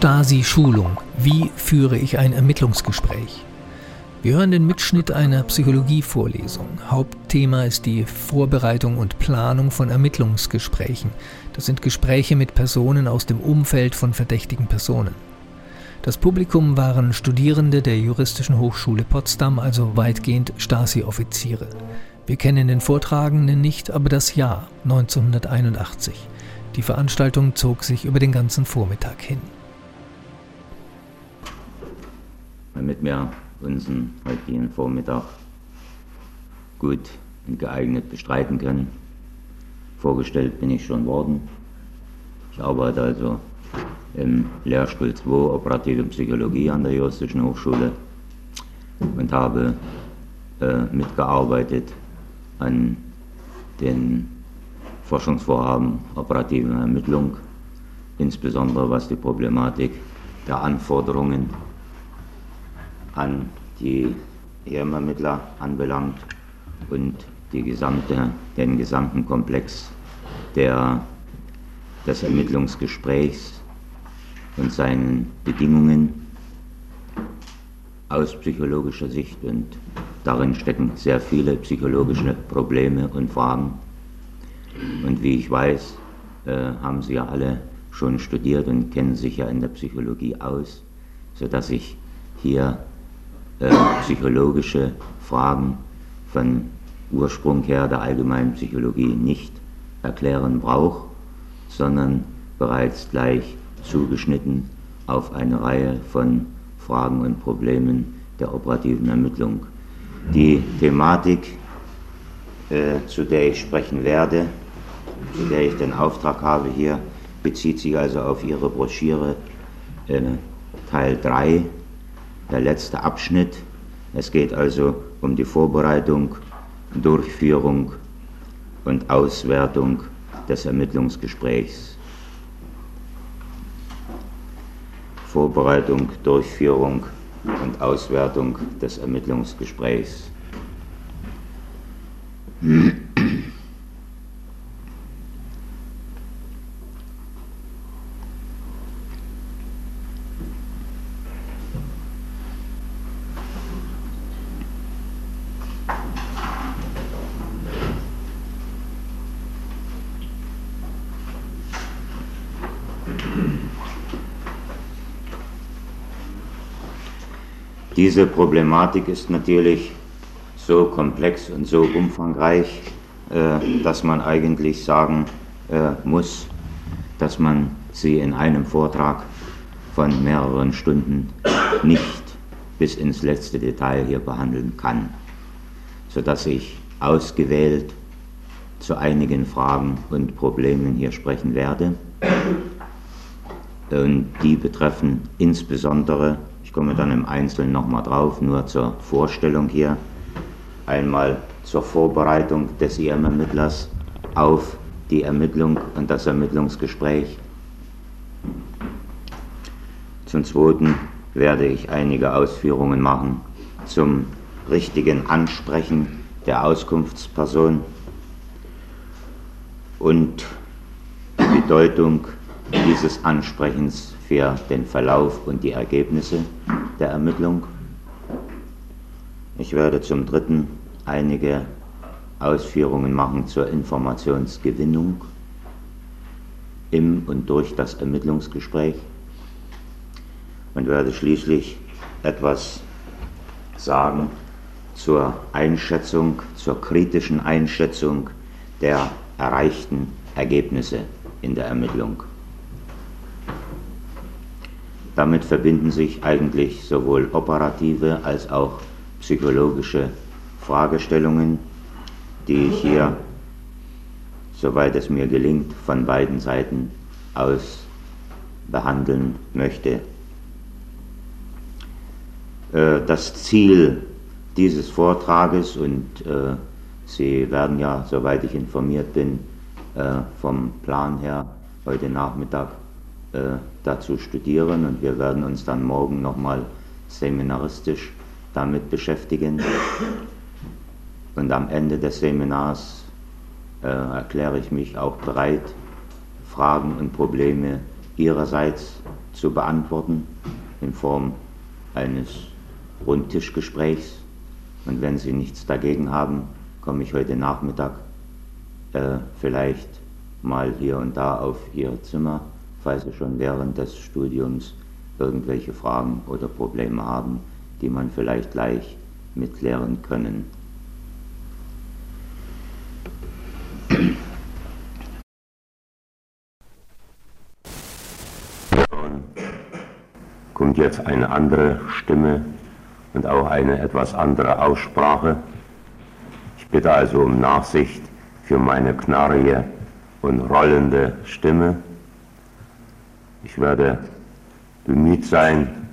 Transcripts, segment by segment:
Stasi-Schulung. Wie führe ich ein Ermittlungsgespräch? Wir hören den Mitschnitt einer Psychologievorlesung. Hauptthema ist die Vorbereitung und Planung von Ermittlungsgesprächen. Das sind Gespräche mit Personen aus dem Umfeld von verdächtigen Personen. Das Publikum waren Studierende der Juristischen Hochschule Potsdam, also weitgehend Stasi-Offiziere. Wir kennen den Vortragenden nicht, aber das Jahr 1981. Die Veranstaltung zog sich über den ganzen Vormittag hin. Damit wir unseren heutigen Vormittag gut und geeignet bestreiten können. Vorgestellt bin ich schon worden. Ich arbeite also im Lehrstuhl 2 Operative Psychologie an der Juristischen Hochschule und habe äh, mitgearbeitet an den Forschungsvorhaben operativen Ermittlung, insbesondere was die Problematik der Anforderungen an die Ehrenermittler anbelangt und die gesamte, den gesamten Komplex der, des Ermittlungsgesprächs und seinen Bedingungen aus psychologischer Sicht. Und darin stecken sehr viele psychologische Probleme und Fragen. Und wie ich weiß, äh, haben Sie ja alle schon studiert und kennen sich ja in der Psychologie aus, sodass ich hier äh, psychologische Fragen von Ursprung her der allgemeinen Psychologie nicht erklären brauche, sondern bereits gleich zugeschnitten auf eine Reihe von Fragen und Problemen der operativen Ermittlung. Die Thematik, äh, zu der ich sprechen werde, zu der ich den Auftrag habe hier, bezieht sich also auf Ihre Broschüre äh, Teil 3, der letzte Abschnitt. Es geht also um die Vorbereitung, Durchführung und Auswertung des Ermittlungsgesprächs. Vorbereitung, Durchführung und Auswertung des Ermittlungsgesprächs. Diese Problematik ist natürlich so komplex und so umfangreich, äh, dass man eigentlich sagen äh, muss, dass man sie in einem Vortrag von mehreren Stunden nicht bis ins letzte Detail hier behandeln kann, sodass ich ausgewählt zu einigen Fragen und Problemen hier sprechen werde. Und die betreffen insbesondere ich komme dann im Einzelnen nochmal drauf, nur zur Vorstellung hier. Einmal zur Vorbereitung des IM-Ermittlers auf die Ermittlung und das Ermittlungsgespräch. Zum Zweiten werde ich einige Ausführungen machen zum richtigen Ansprechen der Auskunftsperson und die Bedeutung dieses Ansprechens für den Verlauf und die Ergebnisse der Ermittlung. Ich werde zum Dritten einige Ausführungen machen zur Informationsgewinnung im und durch das Ermittlungsgespräch und werde schließlich etwas sagen zur Einschätzung, zur kritischen Einschätzung der erreichten Ergebnisse in der Ermittlung. Damit verbinden sich eigentlich sowohl operative als auch psychologische Fragestellungen, die ich hier, soweit es mir gelingt, von beiden Seiten aus behandeln möchte. Äh, das Ziel dieses Vortrages, und äh, Sie werden ja, soweit ich informiert bin, äh, vom Plan her heute Nachmittag dazu studieren und wir werden uns dann morgen nochmal seminaristisch damit beschäftigen. Und am Ende des Seminars äh, erkläre ich mich auch bereit, Fragen und Probleme Ihrerseits zu beantworten in Form eines Rundtischgesprächs. Und wenn Sie nichts dagegen haben, komme ich heute Nachmittag äh, vielleicht mal hier und da auf Ihr Zimmer, falls Sie schon während des Studiums irgendwelche Fragen oder Probleme haben, die man vielleicht gleich mitklären können. kommt jetzt eine andere Stimme und auch eine etwas andere Aussprache. Ich bitte also um Nachsicht für meine knarrige und rollende Stimme. Ich werde bemüht sein,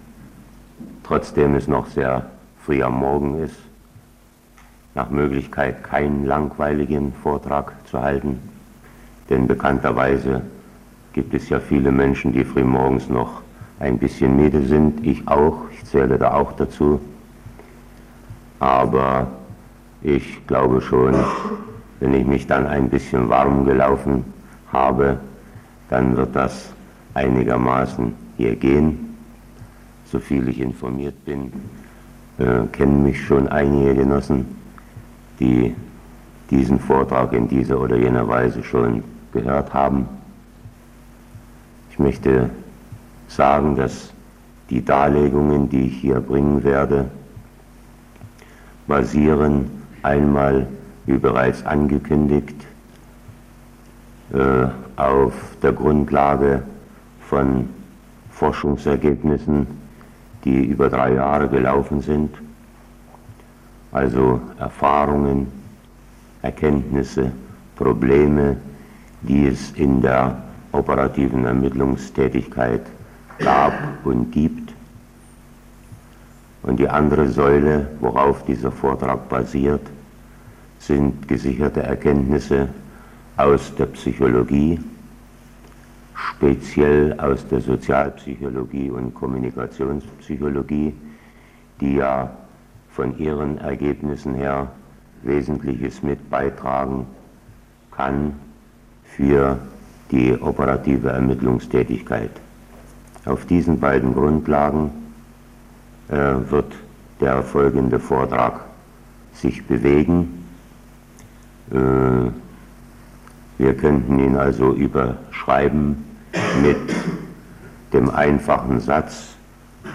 trotzdem es noch sehr früh am Morgen ist, nach Möglichkeit keinen langweiligen Vortrag zu halten, denn bekannterweise gibt es ja viele Menschen, die frühmorgens noch ein bisschen müde sind, ich auch, ich zähle da auch dazu, aber ich glaube schon, wenn ich mich dann ein bisschen warm gelaufen habe, dann wird das einigermaßen hier gehen. So viel ich informiert bin, äh, kennen mich schon einige Genossen, die diesen Vortrag in dieser oder jener Weise schon gehört haben. Ich möchte sagen, dass die Darlegungen, die ich hier bringen werde, basieren einmal, wie bereits angekündigt, äh, auf der Grundlage von Forschungsergebnissen, die über drei Jahre gelaufen sind, also Erfahrungen, Erkenntnisse, Probleme, die es in der operativen Ermittlungstätigkeit gab und gibt. Und die andere Säule, worauf dieser Vortrag basiert, sind gesicherte Erkenntnisse aus der Psychologie, speziell aus der Sozialpsychologie und Kommunikationspsychologie, die ja von ihren Ergebnissen her Wesentliches mit beitragen kann für die operative Ermittlungstätigkeit. Auf diesen beiden Grundlagen äh, wird der folgende Vortrag sich bewegen. Äh, wir könnten ihn also überschreiben mit dem einfachen Satz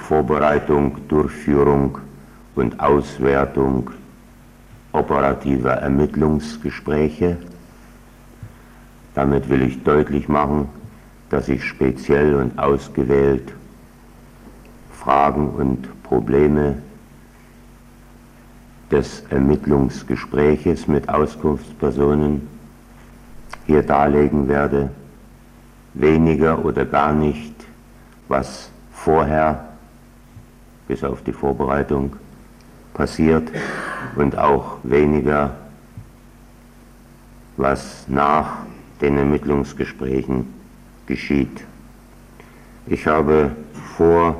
Vorbereitung, Durchführung und Auswertung operativer Ermittlungsgespräche. Damit will ich deutlich machen, dass ich speziell und ausgewählt Fragen und Probleme des Ermittlungsgespräches mit Auskunftspersonen hier darlegen werde, weniger oder gar nicht, was vorher bis auf die Vorbereitung passiert und auch weniger, was nach den Ermittlungsgesprächen geschieht. Ich habe vor,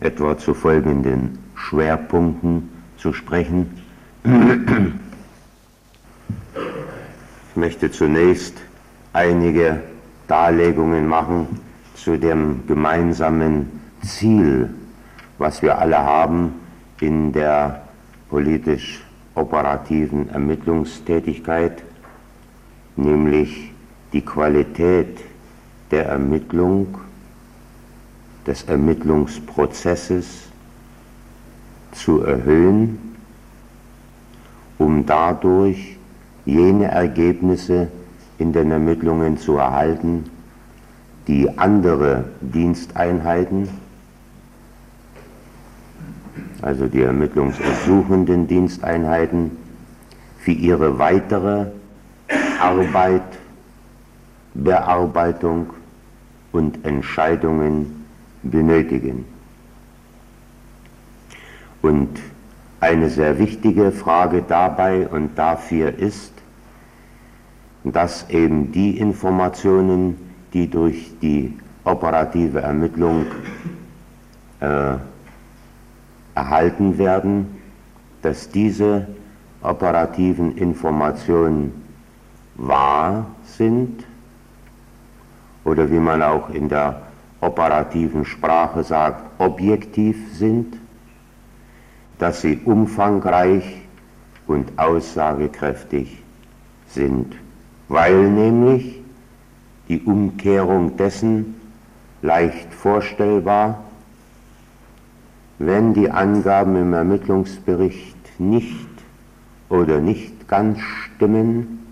etwa zu folgenden Schwerpunkten zu sprechen. Ich möchte zunächst einige Darlegungen machen zu dem gemeinsamen Ziel, was wir alle haben in der politisch operativen Ermittlungstätigkeit, nämlich die Qualität der Ermittlung, des Ermittlungsprozesses zu erhöhen, um dadurch jene Ergebnisse in den Ermittlungen zu erhalten, die andere Diensteinheiten, also die ermittlungsersuchenden Diensteinheiten, für ihre weitere Arbeit, Bearbeitung und Entscheidungen benötigen. Und eine sehr wichtige Frage dabei und dafür ist, dass eben die Informationen, die durch die operative Ermittlung äh, erhalten werden, dass diese operativen Informationen wahr sind oder wie man auch in der operativen Sprache sagt, objektiv sind, dass sie umfangreich und aussagekräftig sind, weil nämlich die Umkehrung dessen leicht vorstellbar, wenn die Angaben im Ermittlungsbericht nicht oder nicht ganz stimmen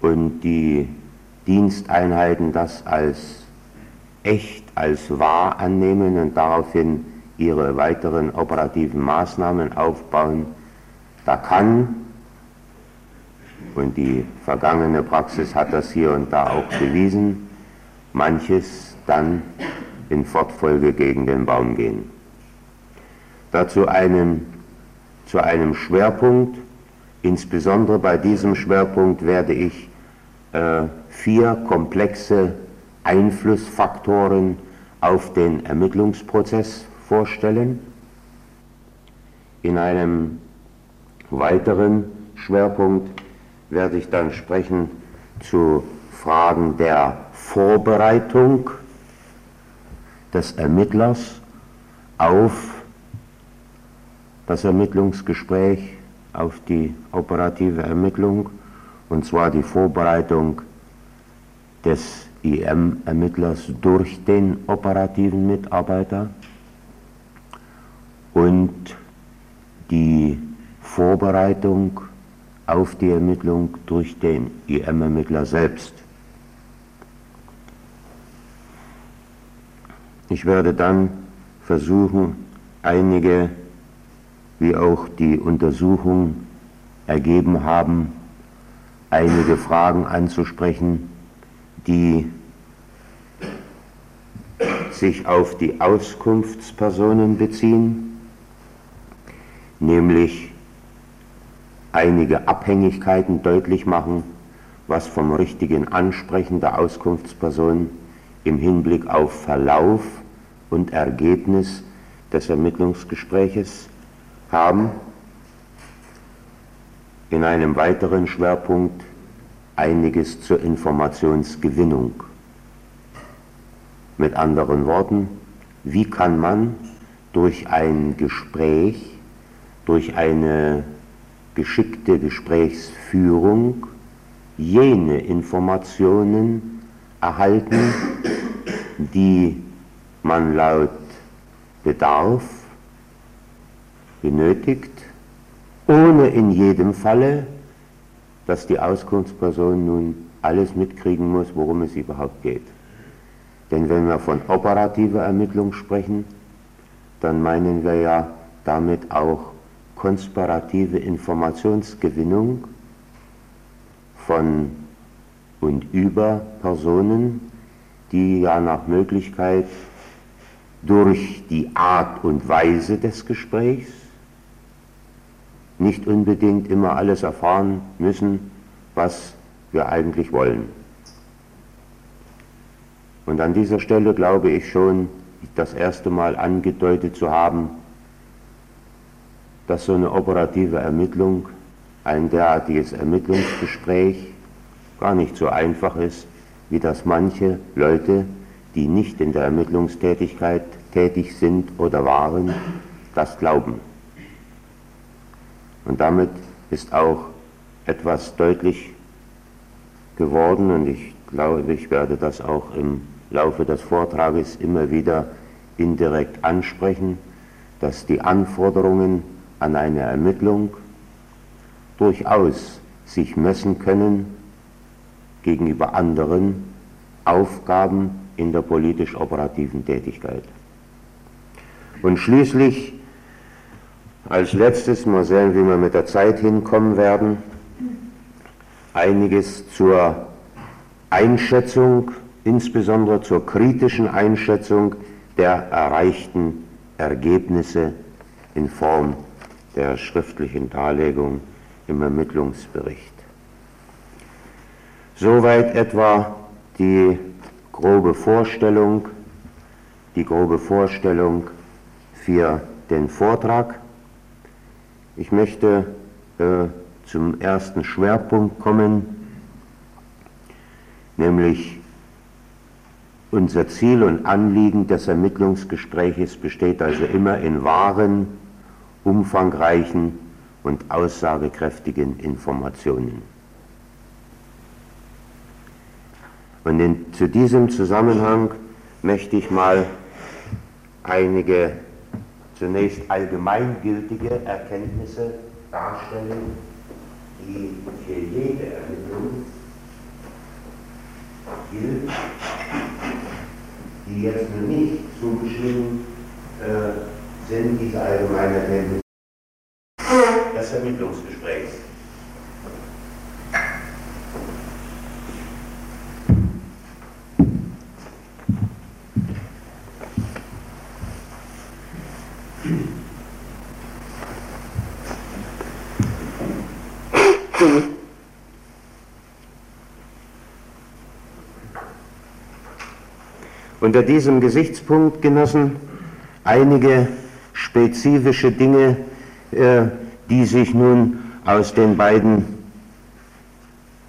und die Diensteinheiten das als echt, als wahr annehmen und daraufhin ihre weiteren operativen Maßnahmen aufbauen, da kann, und die vergangene Praxis hat das hier und da auch bewiesen, manches dann in Fortfolge gegen den Baum gehen. Dazu einem, zu einem Schwerpunkt, insbesondere bei diesem Schwerpunkt werde ich äh, vier komplexe Einflussfaktoren auf den Ermittlungsprozess vorstellen. In einem weiteren Schwerpunkt werde ich dann sprechen zu Fragen der Vorbereitung des Ermittlers auf das Ermittlungsgespräch, auf die operative Ermittlung, und zwar die Vorbereitung des IM-Ermittlers durch den operativen Mitarbeiter und die Vorbereitung auf die Ermittlung durch den IM-Ermittler selbst. Ich werde dann versuchen, einige, wie auch die Untersuchung ergeben haben, einige Fragen anzusprechen, die sich auf die Auskunftspersonen beziehen, nämlich einige Abhängigkeiten deutlich machen, was vom richtigen Ansprechen der Auskunftsperson im Hinblick auf Verlauf und Ergebnis des Ermittlungsgespräches haben. In einem weiteren Schwerpunkt einiges zur Informationsgewinnung. Mit anderen Worten, wie kann man durch ein Gespräch, durch eine geschickte Gesprächsführung jene Informationen erhalten, die man laut Bedarf benötigt, ohne in jedem Falle, dass die Auskunftsperson nun alles mitkriegen muss, worum es überhaupt geht. Denn wenn wir von operativer Ermittlung sprechen, dann meinen wir ja damit auch konspirative Informationsgewinnung von und über Personen, die ja nach Möglichkeit durch die Art und Weise des Gesprächs nicht unbedingt immer alles erfahren müssen, was wir eigentlich wollen. Und an dieser Stelle glaube ich schon, das erste Mal angedeutet zu haben, dass so eine operative Ermittlung, ein derartiges Ermittlungsgespräch gar nicht so einfach ist, wie das manche Leute, die nicht in der Ermittlungstätigkeit tätig sind oder waren, das glauben. Und damit ist auch etwas deutlich geworden und ich glaube, ich werde das auch im Laufe des Vortrages immer wieder indirekt ansprechen, dass die Anforderungen an eine Ermittlung durchaus sich messen können gegenüber anderen Aufgaben in der politisch-operativen Tätigkeit. Und schließlich als letztes, mal sehen, wie wir mit der Zeit hinkommen werden, einiges zur Einschätzung, insbesondere zur kritischen Einschätzung der erreichten Ergebnisse in Form der schriftlichen Darlegung im Ermittlungsbericht. Soweit etwa die grobe Vorstellung, die grobe Vorstellung für den Vortrag. Ich möchte äh, zum ersten Schwerpunkt kommen, nämlich Unser Ziel und Anliegen des Ermittlungsgespräches besteht also immer in wahren, umfangreichen und aussagekräftigen Informationen. Und in, zu diesem Zusammenhang möchte ich mal einige zunächst allgemeingültige Erkenntnisse darstellen, die für jede Ermittlung gilt, die jetzt nur nicht zugeschrieben äh, sind, diese allgemeine Erkenntnisse des Ermittlungsgesprächs. Unter diesem Gesichtspunkt, Genossen, einige spezifische Dinge, äh, die sich nun aus den beiden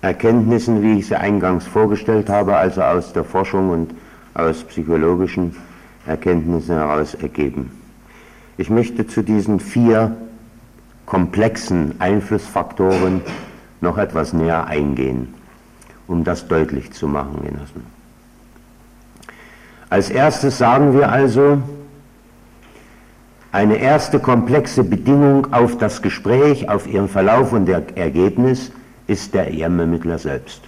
Erkenntnissen, wie ich sie eingangs vorgestellt habe, also aus der Forschung und aus psychologischen Erkenntnissen heraus ergeben. Ich möchte zu diesen vier komplexen Einflussfaktoren noch etwas näher eingehen, um das deutlich zu machen, Genossen. Als erstes sagen wir also, eine erste komplexe Bedingung auf das Gespräch, auf ihren Verlauf und der Ergebnis ist der EM-Ermittler selbst.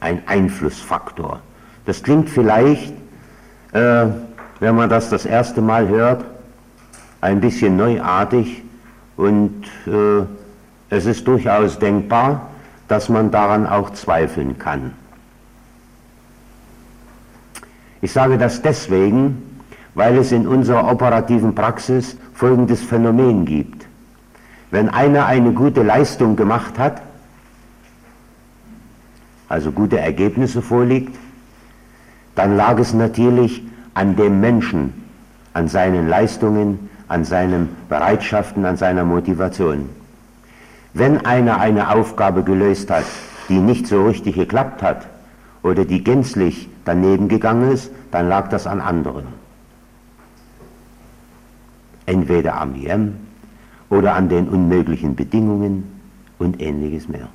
Ein Einflussfaktor. Das klingt vielleicht, äh, wenn man das das erste Mal hört, ein bisschen neuartig und äh, es ist durchaus denkbar, dass man daran auch zweifeln kann. Ich sage das deswegen, weil es in unserer operativen Praxis folgendes Phänomen gibt. Wenn einer eine gute Leistung gemacht hat, also gute Ergebnisse vorliegt, dann lag es natürlich an dem Menschen, an seinen Leistungen, an seinen Bereitschaften, an seiner Motivation. Wenn einer eine Aufgabe gelöst hat, die nicht so richtig geklappt hat oder die gänzlich daneben gegangen ist, dann lag das an anderen. Entweder am IM oder an den unmöglichen Bedingungen und ähnliches mehr.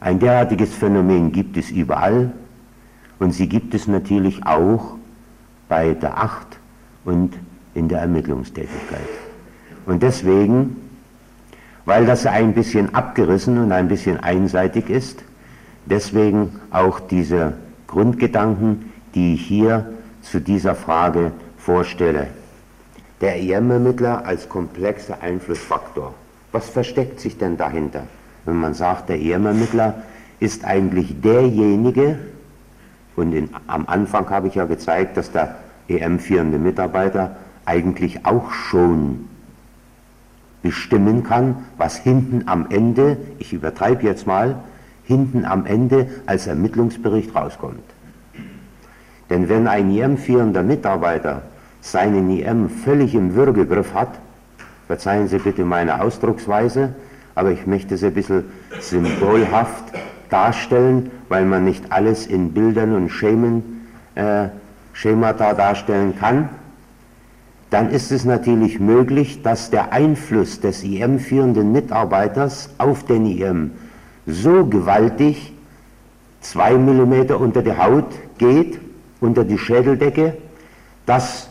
Ein derartiges Phänomen gibt es überall und sie gibt es natürlich auch bei der Acht und in der Ermittlungstätigkeit. Und deswegen, weil das ein bisschen abgerissen und ein bisschen einseitig ist, deswegen auch diese Grundgedanken, die ich hier zu dieser Frage vorstelle. Der EM-Ermittler als komplexer Einflussfaktor. Was versteckt sich denn dahinter? Wenn man sagt, der EM-Ermittler ist eigentlich derjenige, und in, am Anfang habe ich ja gezeigt, dass der EM-führende Mitarbeiter eigentlich auch schon bestimmen kann, was hinten am Ende, ich übertreibe jetzt mal, hinten am Ende als Ermittlungsbericht rauskommt. Denn wenn ein IM-führender Mitarbeiter seinen IM völlig im Würgegriff hat, verzeihen Sie bitte meine Ausdrucksweise, aber ich möchte es ein bisschen symbolhaft darstellen, weil man nicht alles in Bildern und Schemen, äh, Schemata darstellen kann, dann ist es natürlich möglich, dass der Einfluss des IM-führenden Mitarbeiters auf den IM so gewaltig zwei Millimeter unter die Haut geht, unter die Schädeldecke, dass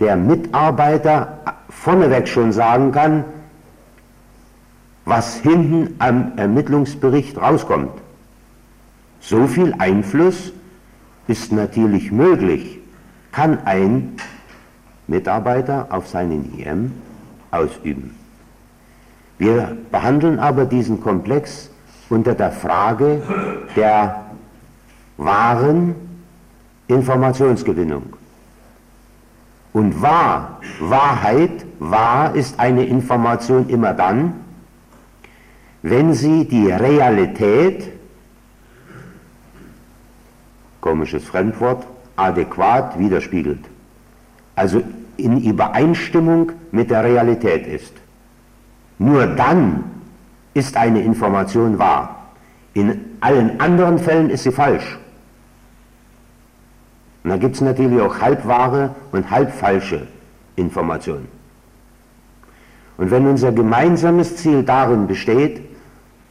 der Mitarbeiter vorneweg schon sagen kann, was hinten am Ermittlungsbericht rauskommt. So viel Einfluss ist natürlich möglich, kann ein Mitarbeiter auf seinen IM ausüben. Wir behandeln aber diesen Komplex unter der Frage der wahren Informationsgewinnung. Und wahr, Wahrheit, wahr ist eine Information immer dann, wenn sie die Realität, komisches Fremdwort, adäquat widerspiegelt. Also in Übereinstimmung mit der Realität ist. Nur dann ist eine Information wahr. In allen anderen Fällen ist sie falsch. Und da gibt es natürlich auch halbwahre und halbfalsche Informationen. Und wenn unser gemeinsames Ziel darin besteht,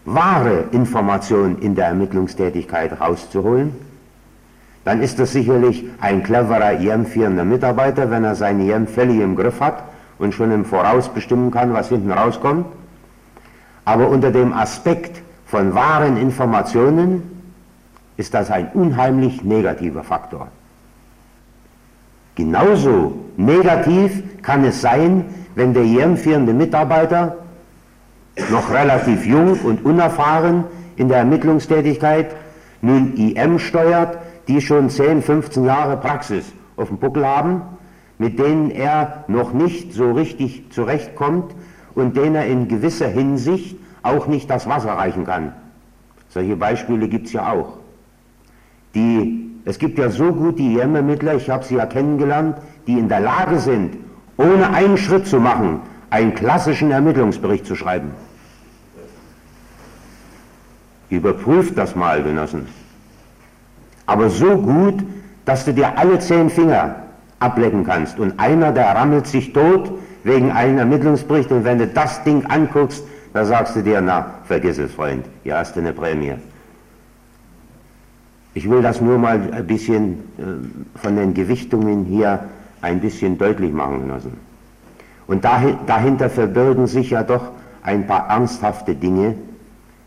wahre Informationen in der Ermittlungstätigkeit rauszuholen, dann ist das sicherlich ein cleverer IM-führender Mitarbeiter, wenn er seine IM völlig im Griff hat und schon im Voraus bestimmen kann, was hinten rauskommt. Aber unter dem Aspekt von wahren Informationen ist das ein unheimlich negativer Faktor. Genauso negativ kann es sein, wenn der IM-führende Mitarbeiter noch relativ jung und unerfahren in der Ermittlungstätigkeit nun IM steuert, die schon 10, 15 Jahre Praxis auf dem Buckel haben, mit denen er noch nicht so richtig zurechtkommt und denen er in gewisser Hinsicht auch nicht das Wasser reichen kann. Solche Beispiele gibt es ja auch. Die, es gibt ja so gute IM-Ermittler, ich habe sie ja kennengelernt, die in der Lage sind, ohne einen Schritt zu machen, einen klassischen Ermittlungsbericht zu schreiben. Überprüft das mal, Genossen aber so gut, dass du dir alle zehn Finger ablecken kannst. Und einer, der rammelt sich tot wegen einem Ermittlungsbericht und wenn du das Ding anguckst, da sagst du dir, na, vergiss es, Freund, hier hast du eine Prämie. Ich will das nur mal ein bisschen äh, von den Gewichtungen hier ein bisschen deutlich machen lassen. Und dahinter verbirgen sich ja doch ein paar ernsthafte Dinge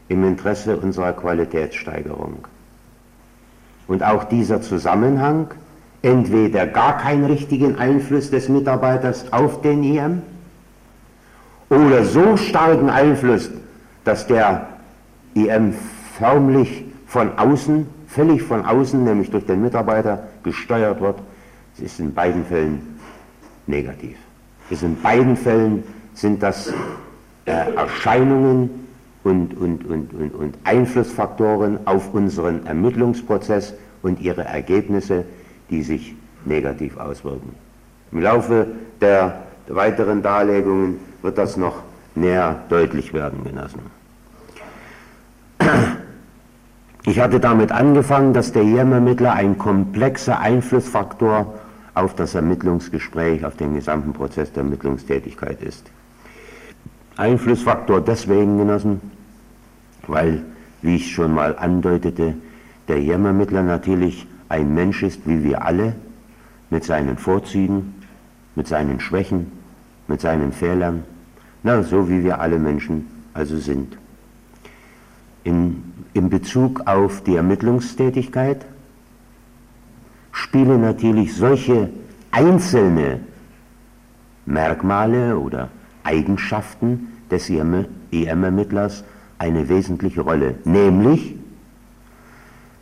im Interesse unserer Qualitätssteigerung. Und auch dieser Zusammenhang, entweder gar keinen richtigen Einfluss des Mitarbeiters auf den IM oder so starken Einfluss, dass der IM förmlich von außen, völlig von außen, nämlich durch den Mitarbeiter gesteuert wird, es ist in beiden Fällen negativ. Es in beiden Fällen sind das äh, Erscheinungen, und, und, und, und, und Einflussfaktoren auf unseren Ermittlungsprozess und ihre Ergebnisse, die sich negativ auswirken. Im Laufe der weiteren Darlegungen wird das noch näher deutlich werden, Genossen. Ich hatte damit angefangen, dass der IEM-Ermittler ein komplexer Einflussfaktor auf das Ermittlungsgespräch, auf den gesamten Prozess der Ermittlungstätigkeit ist. Einflussfaktor deswegen, Genossen, weil, wie ich schon mal andeutete, der Jammermittler natürlich ein Mensch ist wie wir alle, mit seinen Vorzügen, mit seinen Schwächen, mit seinen Fehlern, na, so wie wir alle Menschen also sind. In, in Bezug auf die Ermittlungstätigkeit spielen natürlich solche einzelne Merkmale oder Eigenschaften des EM-Ermittlers eine wesentliche Rolle, nämlich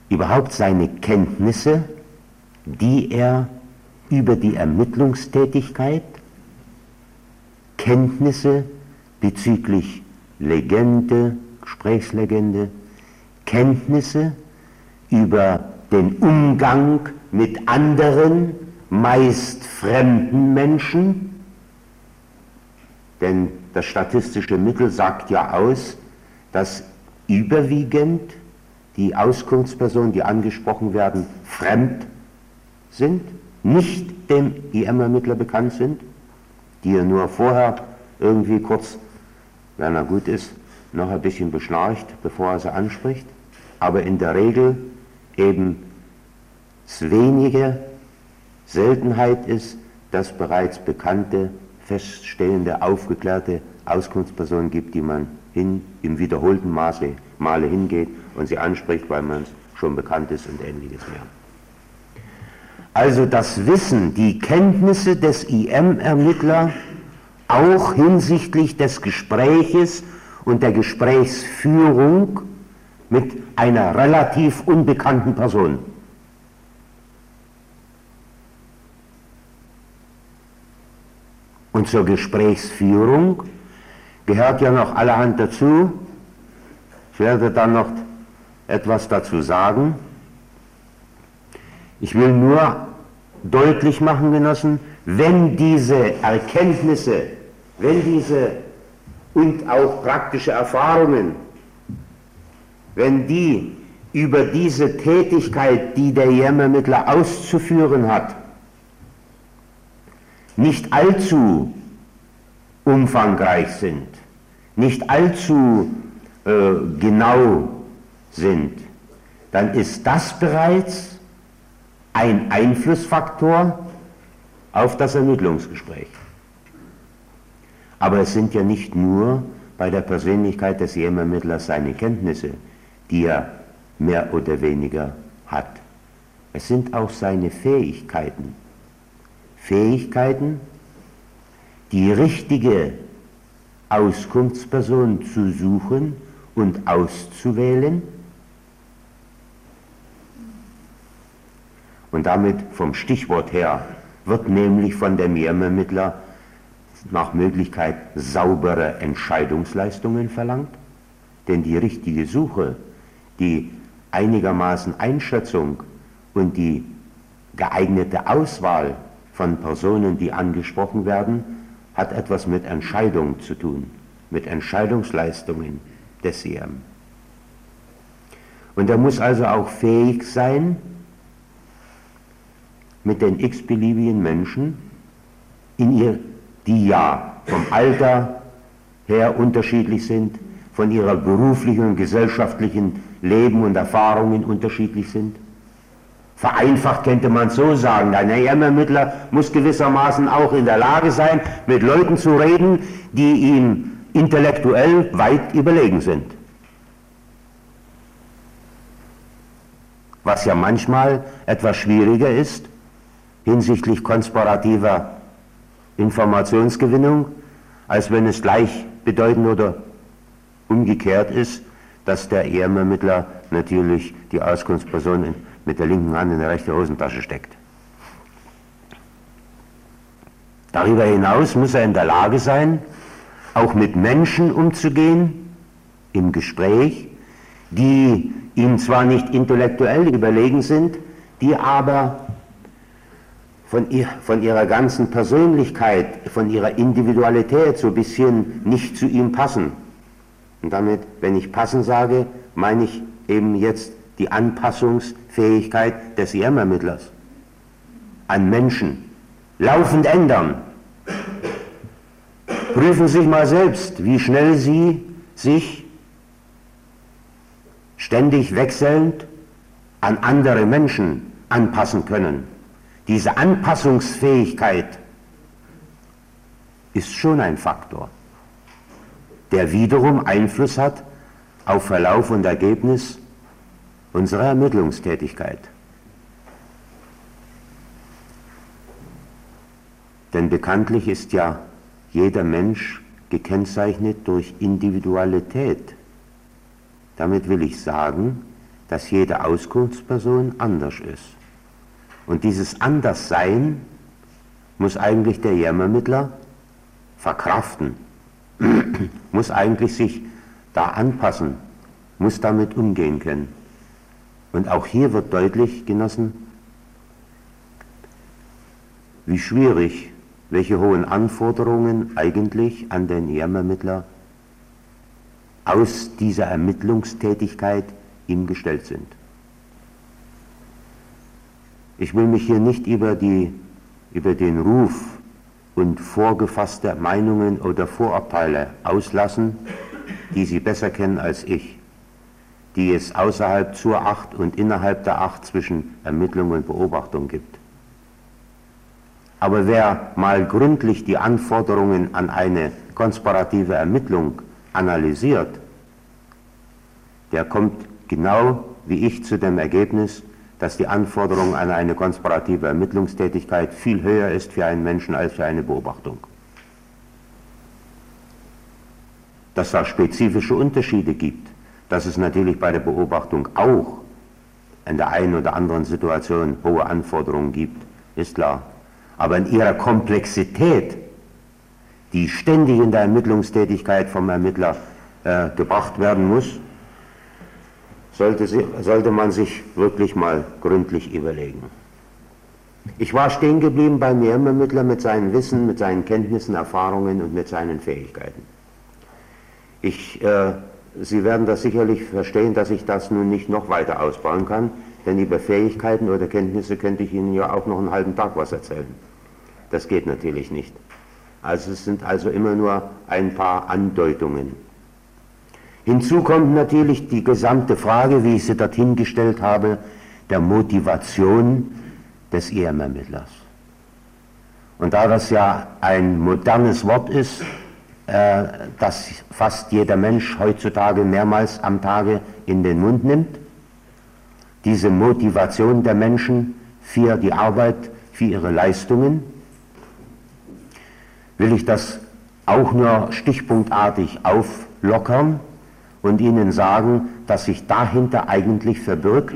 überhaupt seine Kenntnisse, die er über die Ermittlungstätigkeit, Kenntnisse bezüglich Legende, Gesprächslegende, Kenntnisse über den Umgang mit anderen, meist fremden Menschen, denn das statistische Mittel sagt ja aus, dass überwiegend die Auskunftspersonen, die angesprochen werden, fremd sind, nicht dem IM-Ermittler bekannt sind, die er nur vorher irgendwie kurz, wenn er gut ist, noch ein bisschen beschnarcht, bevor er sie anspricht, aber in der Regel eben es wenige Seltenheit ist, dass bereits bekannte, feststehende, aufgeklärte Auskunftspersonen gibt, die man hin, im wiederholten Maße, Male hingeht und sie anspricht, weil man schon bekannt ist und ähnliches mehr. Also das Wissen, die Kenntnisse des IM-Ermittler auch hinsichtlich des Gespräches und der Gesprächsführung mit einer relativ unbekannten Person. Und zur Gesprächsführung gehört ja noch allerhand dazu. Ich werde dann noch etwas dazu sagen. Ich will nur deutlich machen, Genossen, wenn diese Erkenntnisse, wenn diese und auch praktische Erfahrungen wenn die über diese Tätigkeit, die der Jämmermittler auszuführen hat, nicht allzu umfangreich sind, nicht allzu äh, genau sind, dann ist das bereits ein Einflussfaktor auf das Ermittlungsgespräch. Aber es sind ja nicht nur bei der Persönlichkeit des Jämmermittlers seine Kenntnisse, die er mehr oder weniger hat. Es sind auch seine Fähigkeiten. Fähigkeiten, die richtige Auskunftsperson zu suchen und auszuwählen und damit vom Stichwort her wird nämlich von dem Jämmermittler nach Möglichkeit saubere Entscheidungsleistungen verlangt, denn die richtige Suche, die einigermaßen Einschätzung und die geeignete Auswahl von Personen, die angesprochen werden, hat etwas mit Entscheidung zu tun, mit Entscheidungsleistungen des CM. Und er muss also auch fähig sein, mit den x-beliebigen Menschen in ihr die ja vom Alter her unterschiedlich sind, von ihrer beruflichen und gesellschaftlichen Leben und Erfahrungen unterschiedlich sind. Vereinfacht könnte man so sagen, ein Ermittler muss gewissermaßen auch in der Lage sein, mit Leuten zu reden, die ihm intellektuell weit überlegen sind. Was ja manchmal etwas schwieriger ist hinsichtlich konspirativer Informationsgewinnung, als wenn es gleichbedeutend oder umgekehrt ist, dass der Ehrmermittler natürlich die Auskunftsperson mit der linken Hand in der rechten Hosentasche steckt. Darüber hinaus muss er in der Lage sein, auch mit Menschen umzugehen, im Gespräch, die ihm zwar nicht intellektuell überlegen sind, die aber von, ihr, von ihrer ganzen Persönlichkeit, von ihrer Individualität so ein bisschen nicht zu ihm passen. Und damit, wenn ich passen sage, meine ich eben jetzt die Anpassungsfähigkeit des IM-Ermittlers an Menschen. Laufend ändern. Prüfen Sie sich mal selbst, wie schnell Sie sich ständig wechselnd an andere Menschen anpassen können. Diese Anpassungsfähigkeit ist schon ein Faktor, der wiederum Einfluss hat auf Verlauf und Ergebnis unserer Ermittlungstätigkeit. Denn bekanntlich ist ja jeder Mensch gekennzeichnet durch Individualität. Damit will ich sagen, dass jede Auskunftsperson anders ist. Und dieses Anderssein muss eigentlich der Jämmermittler verkraften, muss eigentlich sich da anpassen, muss damit umgehen können. Und auch hier wird deutlich, Genossen, wie schwierig, welche hohen Anforderungen eigentlich an den Jämmermittler aus dieser Ermittlungstätigkeit ihm gestellt sind. Ich will mich hier nicht über, die, über den Ruf und vorgefasste Meinungen oder Vorurteile auslassen, die Sie besser kennen als ich, die es außerhalb zur Acht und innerhalb der Acht zwischen Ermittlung und Beobachtung gibt. Aber wer mal gründlich die Anforderungen an eine konspirative Ermittlung analysiert, der kommt genau wie ich zu dem Ergebnis, dass die Anforderung an eine konspirative Ermittlungstätigkeit viel höher ist für einen Menschen als für eine Beobachtung. Dass es spezifische Unterschiede gibt, dass es natürlich bei der Beobachtung auch in der einen oder anderen Situation hohe Anforderungen gibt, ist klar. Aber in ihrer Komplexität, die ständig in der Ermittlungstätigkeit vom Ermittler äh, gebracht werden muss, sollte, sie, sollte man sich wirklich mal gründlich überlegen. Ich war stehen geblieben beim Mehrmermittler mit seinem Wissen, mit seinen Kenntnissen, Erfahrungen und mit seinen Fähigkeiten. Ich äh, Sie werden das sicherlich verstehen, dass ich das nun nicht noch weiter ausbauen kann, denn über Fähigkeiten oder Kenntnisse könnte ich Ihnen ja auch noch einen halben Tag was erzählen. Das geht natürlich nicht. Also es sind also immer nur ein paar Andeutungen. Hinzu kommt natürlich die gesamte Frage, wie ich sie dorthin gestellt habe, der Motivation des EM-Ermittlers. Und da das ja ein modernes Wort ist, äh, das fast jeder Mensch heutzutage mehrmals am Tage in den Mund nimmt, diese Motivation der Menschen für die Arbeit, für ihre Leistungen, will ich das auch nur stichpunktartig auflockern und Ihnen sagen, dass sich dahinter eigentlich verbirgt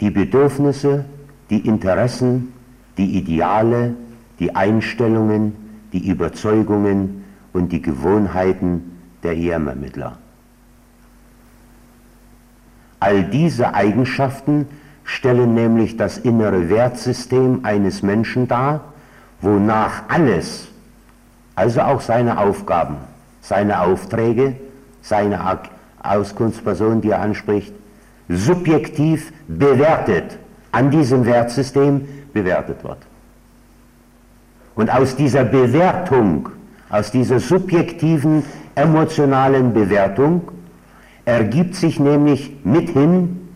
die Bedürfnisse, die Interessen, die Ideale, die Einstellungen, die Überzeugungen und die Gewohnheiten der EM-Ermittler. All diese Eigenschaften stellen nämlich das innere Wertsystem eines Menschen dar, wonach alles, also auch seine Aufgaben, seine Aufträge, seine Auskunftsperson, die er anspricht, subjektiv bewertet, an diesem Wertsystem bewertet wird. Und aus dieser Bewertung, aus dieser subjektiven emotionalen Bewertung, ergibt sich nämlich mithin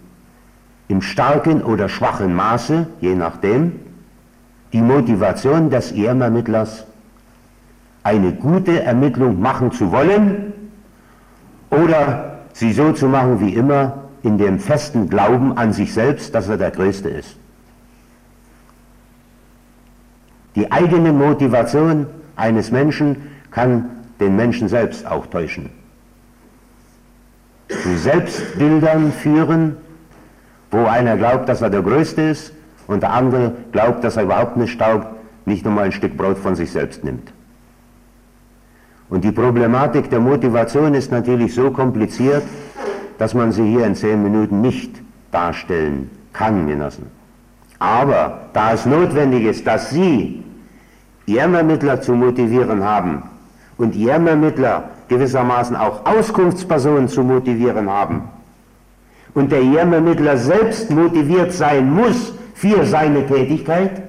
im starken oder schwachen Maße, je nachdem, die Motivation des EM-Ermittlers, eine gute Ermittlung machen zu wollen oder sie so zu machen wie immer, in dem festen Glauben an sich selbst, dass er der Größte ist. Die eigene Motivation eines Menschen kann den Menschen selbst auch täuschen. Zu Selbstbildern führen, wo einer glaubt, dass er der Größte ist und der andere glaubt, dass er überhaupt nicht taugt, nicht nur mal ein Stück Brot von sich selbst nimmt. Und die Problematik der Motivation ist natürlich so kompliziert, dass man sie hier in zehn Minuten nicht darstellen kann, Genossen. Aber da es notwendig ist, dass Sie Irrmermittler zu motivieren haben und Irrmermittler gewissermaßen auch Auskunftspersonen zu motivieren haben und der Irrmermittler selbst motiviert sein muss für seine Tätigkeit,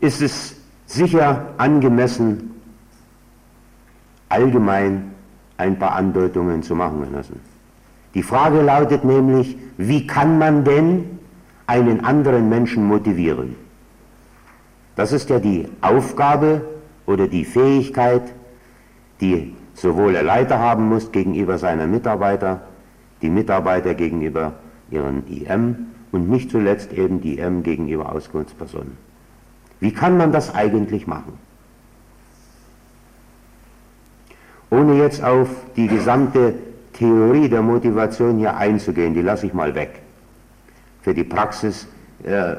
ist es sicher angemessen, allgemein ein paar Andeutungen zu machen lassen. Die Frage lautet nämlich, wie kann man denn einen anderen Menschen motivieren? Das ist ja die Aufgabe oder die Fähigkeit, die sowohl der Leiter haben muss gegenüber seiner Mitarbeiter, die Mitarbeiter gegenüber ihren IM und nicht zuletzt eben die IM gegenüber Auskunftspersonen. Wie kann man das eigentlich machen? Ohne jetzt auf die gesamte Theorie der Motivation hier einzugehen, die lasse ich mal weg. Für die Praxis äh,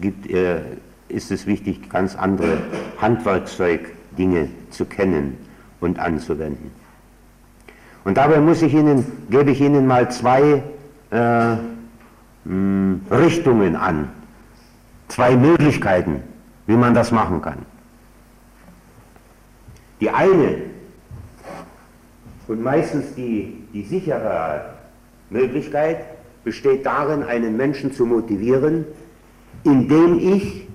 gibt, äh, ist es wichtig, ganz andere Handwerkzeugdinge zu kennen und anzuwenden. Und dabei muss ich Ihnen, gebe ich Ihnen mal zwei äh, mh, Richtungen an, zwei Möglichkeiten, wie man das machen kann. Die eine und meistens die, die sichere Möglichkeit besteht darin, einen Menschen zu motivieren, indem ich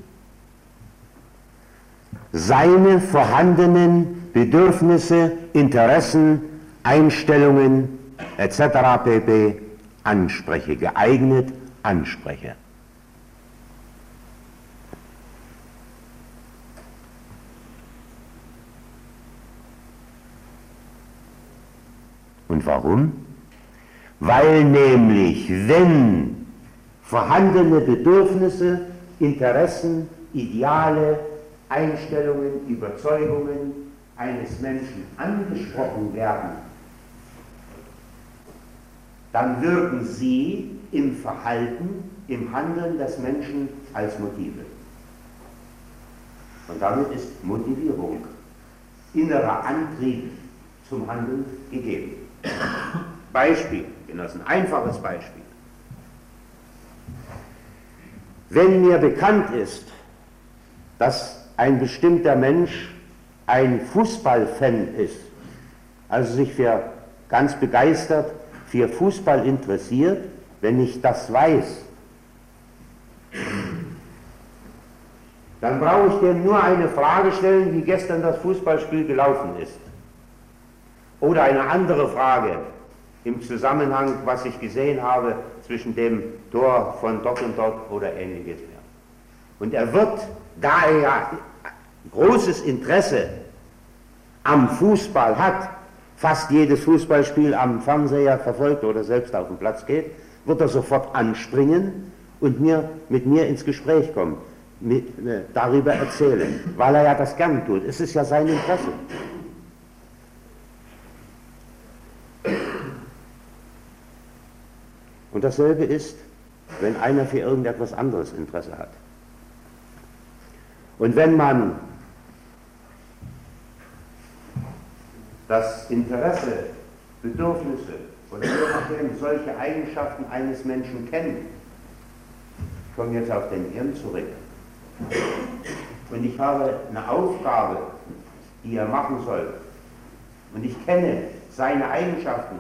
seine vorhandenen Bedürfnisse, Interessen, Einstellungen etc. pp. anspreche, geeignet anspreche. Und warum? Weil nämlich, wenn vorhandene Bedürfnisse, Interessen, Ideale, Einstellungen, Überzeugungen eines Menschen angesprochen werden, dann wirken sie im Verhalten, im Handeln des Menschen als Motive. Und damit ist Motivierung, innerer Antrieb zum Handeln gegeben. Beispiel, Genossen, einfaches Beispiel. Wenn mir bekannt ist, dass ein bestimmter Mensch ein Fußballfan ist, also sich für ganz begeistert für Fußball interessiert, wenn ich das weiß, dann brauche ich dem nur eine Frage stellen, wie gestern das Fußballspiel gelaufen ist. Oder eine andere Frage im Zusammenhang, was ich gesehen habe zwischen dem Tor von dort und dort oder ähnliches mehr. Und er wird, da er ja großes Interesse am Fußball hat, fast jedes Fußballspiel am Fernseher verfolgt oder selbst auf den Platz geht, wird er sofort anspringen und mir, mit mir ins Gespräch kommen, mit, äh, darüber erzählen, weil er ja das gern tut. Es ist ja sein Interesse. Und dasselbe ist, wenn einer für irgendetwas anderes Interesse hat. Und wenn man das Interesse, Bedürfnisse und solche Eigenschaften eines Menschen kennt, ich komme jetzt auf den Hirn zurück, und ich habe eine Aufgabe, die er machen soll, und ich kenne seine Eigenschaften,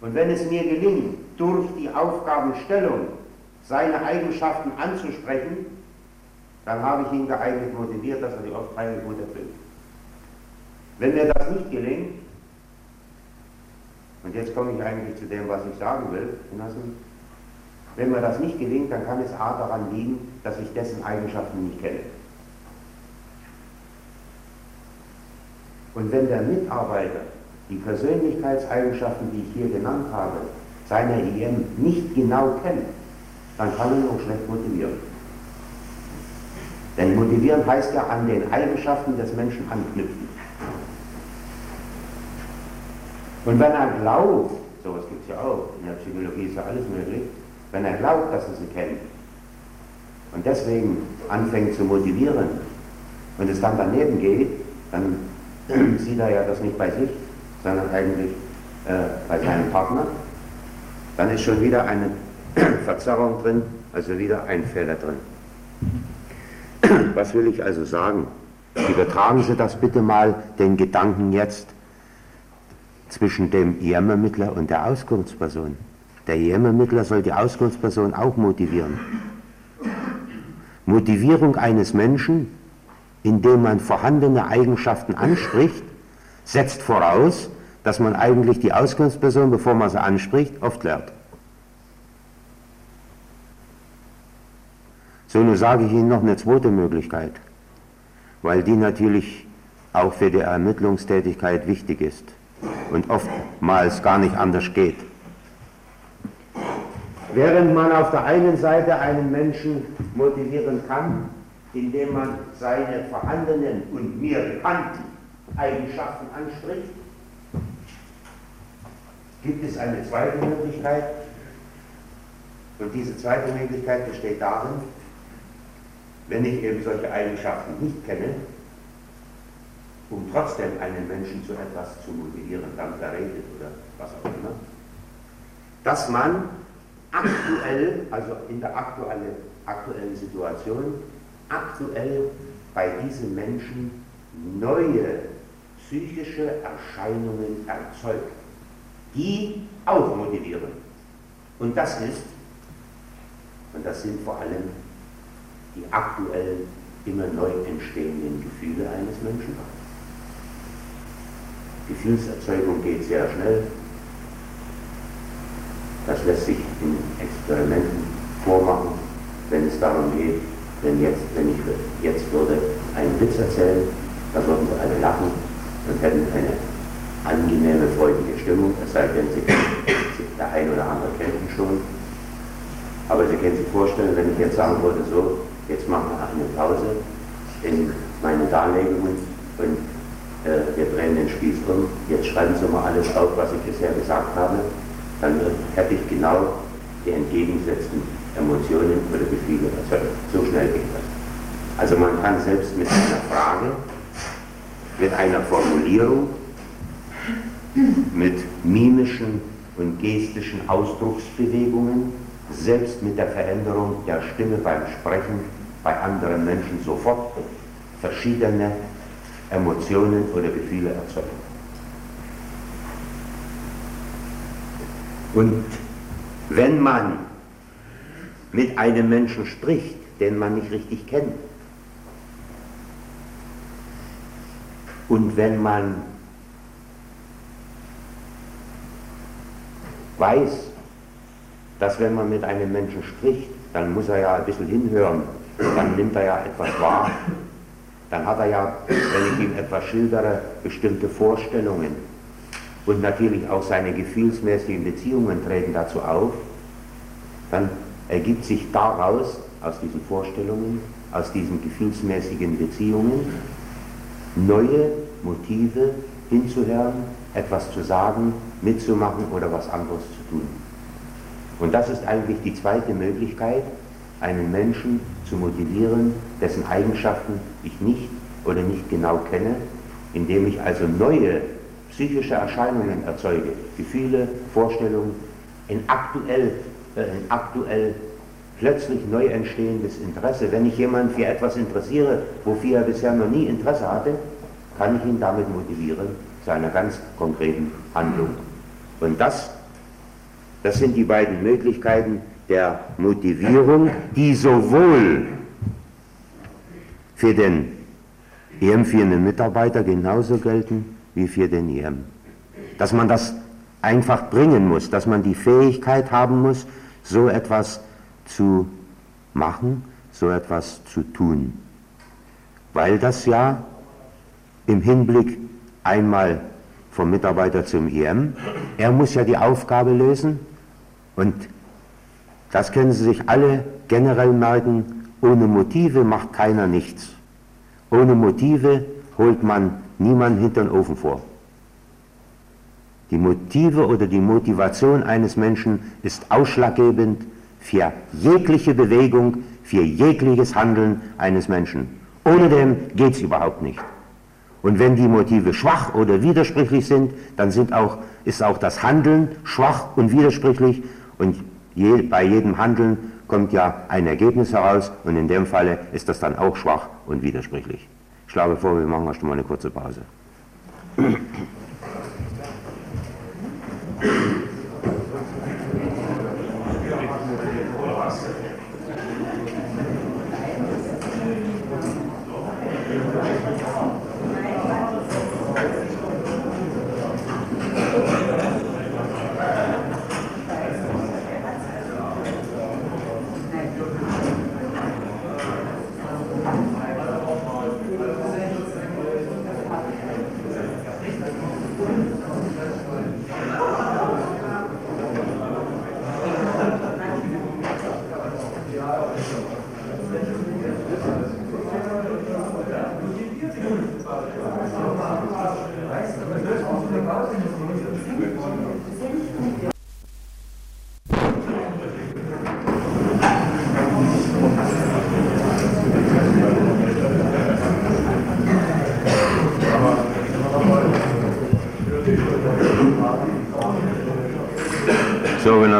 und wenn es mir gelingt, durch die Aufgabenstellung seine Eigenschaften anzusprechen, dann habe ich ihn geeignet motiviert, dass er die Aufträge gut erfüllt. Wenn mir das nicht gelingt, und jetzt komme ich eigentlich zu dem, was ich sagen will, wenn mir das nicht gelingt, dann kann es A daran liegen, dass ich dessen Eigenschaften nicht kenne. Und wenn der Mitarbeiter die Persönlichkeitseigenschaften, die ich hier genannt habe, seiner IM nicht genau kennt, dann kann er auch schlecht motivieren. Denn motivieren heißt ja an den Eigenschaften des Menschen anknüpfen. Und wenn er glaubt, sowas gibt es ja auch, in der Psychologie ist ja alles möglich, wenn er glaubt, dass er sie kennt und deswegen anfängt zu motivieren und es dann daneben geht, dann sieht er ja das nicht bei sich, sondern eigentlich äh, bei seinem Partner, dann ist schon wieder eine Verzerrung drin, also wieder ein Fehler drin. Was will ich also sagen? Übertragen Sie das bitte mal, den Gedanken jetzt, zwischen dem IEM-Ermittler und der Auskunftsperson. Der IEM-Ermittler soll die Auskunftsperson auch motivieren. Motivierung eines Menschen, indem man vorhandene Eigenschaften anspricht, setzt voraus, dass man eigentlich die Auskunftsperson, bevor man sie anspricht, oft lernt. So, nun sage ich Ihnen noch eine zweite Möglichkeit, weil die natürlich auch für die Ermittlungstätigkeit wichtig ist und oftmals gar nicht anders geht. Während man auf der einen Seite einen Menschen motivieren kann, indem man seine vorhandenen und mir bekannten Eigenschaften anspricht, gibt es eine zweite Möglichkeit. Und diese zweite Möglichkeit besteht darin, wenn ich eben solche Eigenschaften nicht kenne, um trotzdem einen Menschen zu etwas zu motivieren, damit er redet oder was auch immer, dass man aktuell, also in der aktuelle, aktuellen Situation, aktuell bei diesen Menschen neue psychische Erscheinungen erzeugt, die auch motivieren. Und das ist, und das sind vor allem die aktuell immer neu entstehenden Gefühle eines Menschen. Gefühlserzeugung geht sehr schnell. Das lässt sich in Experimenten vormachen, wenn es darum geht, wenn, jetzt, wenn ich jetzt würde einen Witz erzählen, da würden sie alle lachen und hätten eine angenehme, freudige Stimmung, es sei denn, sie, der ein oder andere kennt ihn schon. Aber Sie können sich vorstellen, wenn ich jetzt sagen würde, so, jetzt machen wir eine Pause in meinen Darlegungen und äh, wir drehen den Spieß um, jetzt schreiben Sie mal alles auf, was ich bisher gesagt habe, dann hätte ich genau die entgegengesetzten Emotionen oder Gefühle erzeugt. So schnell geht das. Also man kann selbst mit einer Frage, mit einer Formulierung, mit mimischen und gestischen Ausdrucksbewegungen, selbst mit der Veränderung der Stimme beim Sprechen bei anderen Menschen sofort verschiedene Emotionen oder Gefühle erzeugen. Und wenn man mit einem Menschen spricht, den man nicht richtig kennt, und wenn man weiß, dass wenn man mit einem Menschen spricht, dann muss er ja ein bisschen hinhören, dann nimmt er ja etwas wahr, dann hat er ja, wenn ich ihm etwas schildere, bestimmte Vorstellungen. Und natürlich auch seine gefühlsmäßigen Beziehungen treten dazu auf, dann ergibt sich daraus, aus diesen Vorstellungen, aus diesen gefühlsmäßigen Beziehungen, neue Motive hinzuhören, etwas zu sagen, mitzumachen oder was anderes zu tun. Und das ist eigentlich die zweite Möglichkeit, einen Menschen zu motivieren, dessen Eigenschaften ich nicht oder nicht genau kenne, indem ich also neue psychische Erscheinungen erzeuge, Gefühle, Vorstellungen, in aktuell, äh, in aktuell plötzlich neu entstehendes Interesse. Wenn ich jemanden für etwas interessiere, wofür er bisher noch nie Interesse hatte, kann ich ihn damit motivieren zu einer ganz konkreten Handlung. Und das, das sind die beiden Möglichkeiten der Motivierung, die sowohl für den EM-führenden Mitarbeiter genauso gelten wie für den EM. Dass man das einfach bringen muss, dass man die Fähigkeit haben muss, so etwas zu machen, so etwas zu tun. Weil das ja im Hinblick einmal vom Mitarbeiter zum IM. Er muss ja die Aufgabe lösen und das können Sie sich alle generell merken, ohne Motive macht keiner nichts. Ohne Motive holt man niemanden hinter den Ofen vor. Die Motive oder die Motivation eines Menschen ist ausschlaggebend für jegliche Bewegung, für jegliches Handeln eines Menschen. Ohne dem geht es überhaupt nicht. Und wenn die Motive schwach oder widersprüchlich sind, dann sind auch, ist auch das Handeln schwach und widersprüchlich und je, bei jedem Handeln kommt ja ein Ergebnis heraus und in dem Falle ist das dann auch schwach und widersprüchlich. Ich schlage vor, wir machen erst mal eine kurze Pause.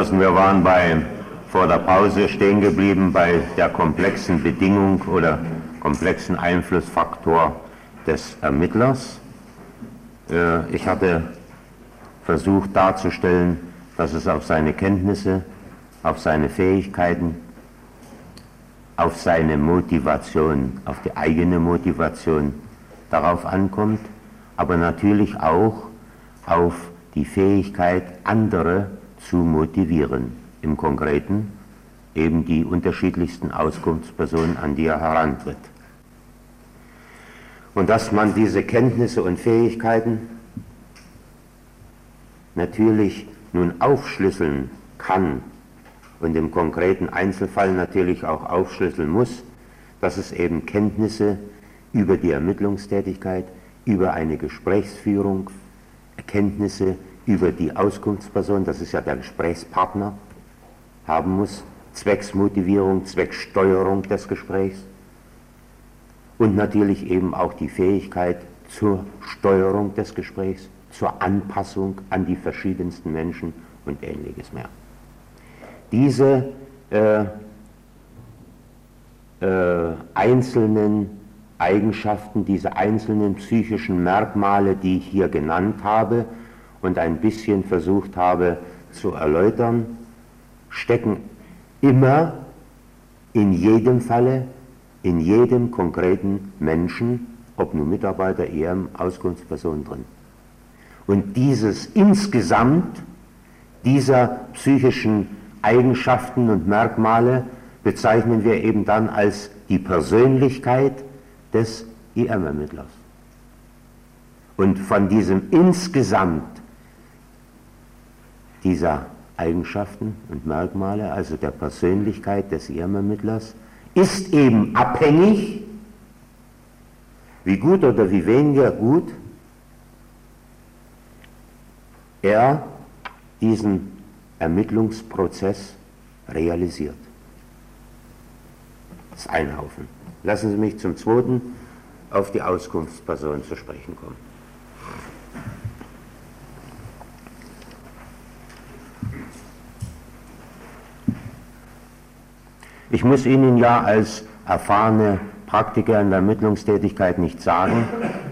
Genossen, wir waren bei, vor der Pause stehen geblieben bei der komplexen Bedingung oder komplexen Einflussfaktor des Ermittlers. Äh, ich hatte versucht darzustellen, dass es auf seine Kenntnisse, auf seine Fähigkeiten, auf seine Motivation, auf die eigene Motivation darauf ankommt, aber natürlich auch auf die Fähigkeit, andere zu motivieren. Im Konkreten eben die unterschiedlichsten Auskunftspersonen, an die er herantritt. Und dass man diese Kenntnisse und Fähigkeiten natürlich nun aufschlüsseln kann und im konkreten Einzelfall natürlich auch aufschlüsseln muss, dass es eben Kenntnisse über die Ermittlungstätigkeit, über eine Gesprächsführung, Erkenntnisse über die Auskunftsperson, das ist ja der Gesprächspartner, haben muss, Zwecksmotivierung, Zwecksteuerung des Gesprächs und natürlich eben auch die Fähigkeit zur Steuerung des Gesprächs, zur Anpassung an die verschiedensten Menschen und ähnliches mehr. Diese äh, äh, einzelnen Eigenschaften, diese einzelnen psychischen Merkmale, die ich hier genannt habe, und ein bisschen versucht habe zu erläutern, stecken immer in jedem Falle, in jedem konkreten Menschen, ob nun Mitarbeiter, EM, Auskunftsperson drin. Und dieses insgesamt dieser psychischen Eigenschaften und Merkmale bezeichnen wir eben dann als die Persönlichkeit des IM-Ermittlers. Und von diesem insgesamt dieser Eigenschaften und Merkmale, also der Persönlichkeit des IM-Ermittlers, ist eben abhängig, wie gut oder wie weniger gut er diesen Ermittlungsprozess realisiert. Das ist ein Haufen. Lassen Sie mich zum Zweiten auf die Auskunftsperson zu sprechen kommen. Ich muss Ihnen ja als erfahrene Praktiker in der Ermittlungstätigkeit nicht sagen,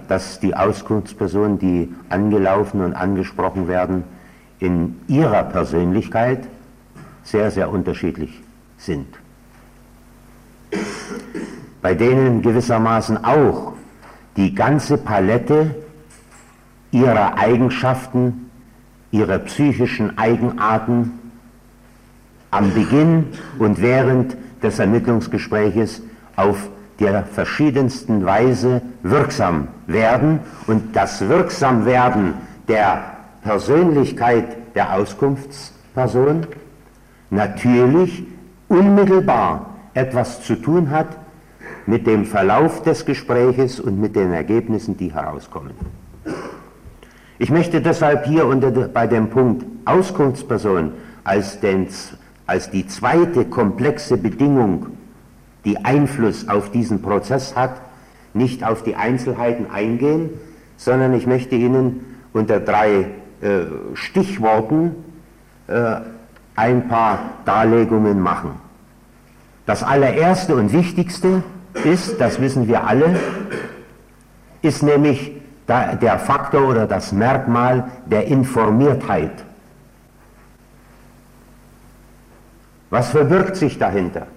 dass die Auskunftspersonen, die angelaufen und angesprochen werden, in ihrer Persönlichkeit sehr, sehr unterschiedlich sind. Bei denen gewissermaßen auch die ganze Palette ihrer Eigenschaften, ihrer psychischen Eigenarten am Beginn und während des Ermittlungsgespräches auf der verschiedensten Weise wirksam werden und das Wirksamwerden der Persönlichkeit der Auskunftsperson natürlich unmittelbar etwas zu tun hat mit dem Verlauf des Gespräches und mit den Ergebnissen, die herauskommen. Ich möchte deshalb hier unter, bei dem Punkt Auskunftsperson als, den, als die zweite komplexe Bedingung, die Einfluss auf diesen Prozess hat, nicht auf die Einzelheiten eingehen, sondern ich möchte Ihnen unter drei äh, Stichworten äh, ein paar Darlegungen machen. Das allererste und wichtigste ist, das wissen wir alle, ist nämlich der Faktor oder das Merkmal der Informiertheit. Was verbirgt sich dahinter?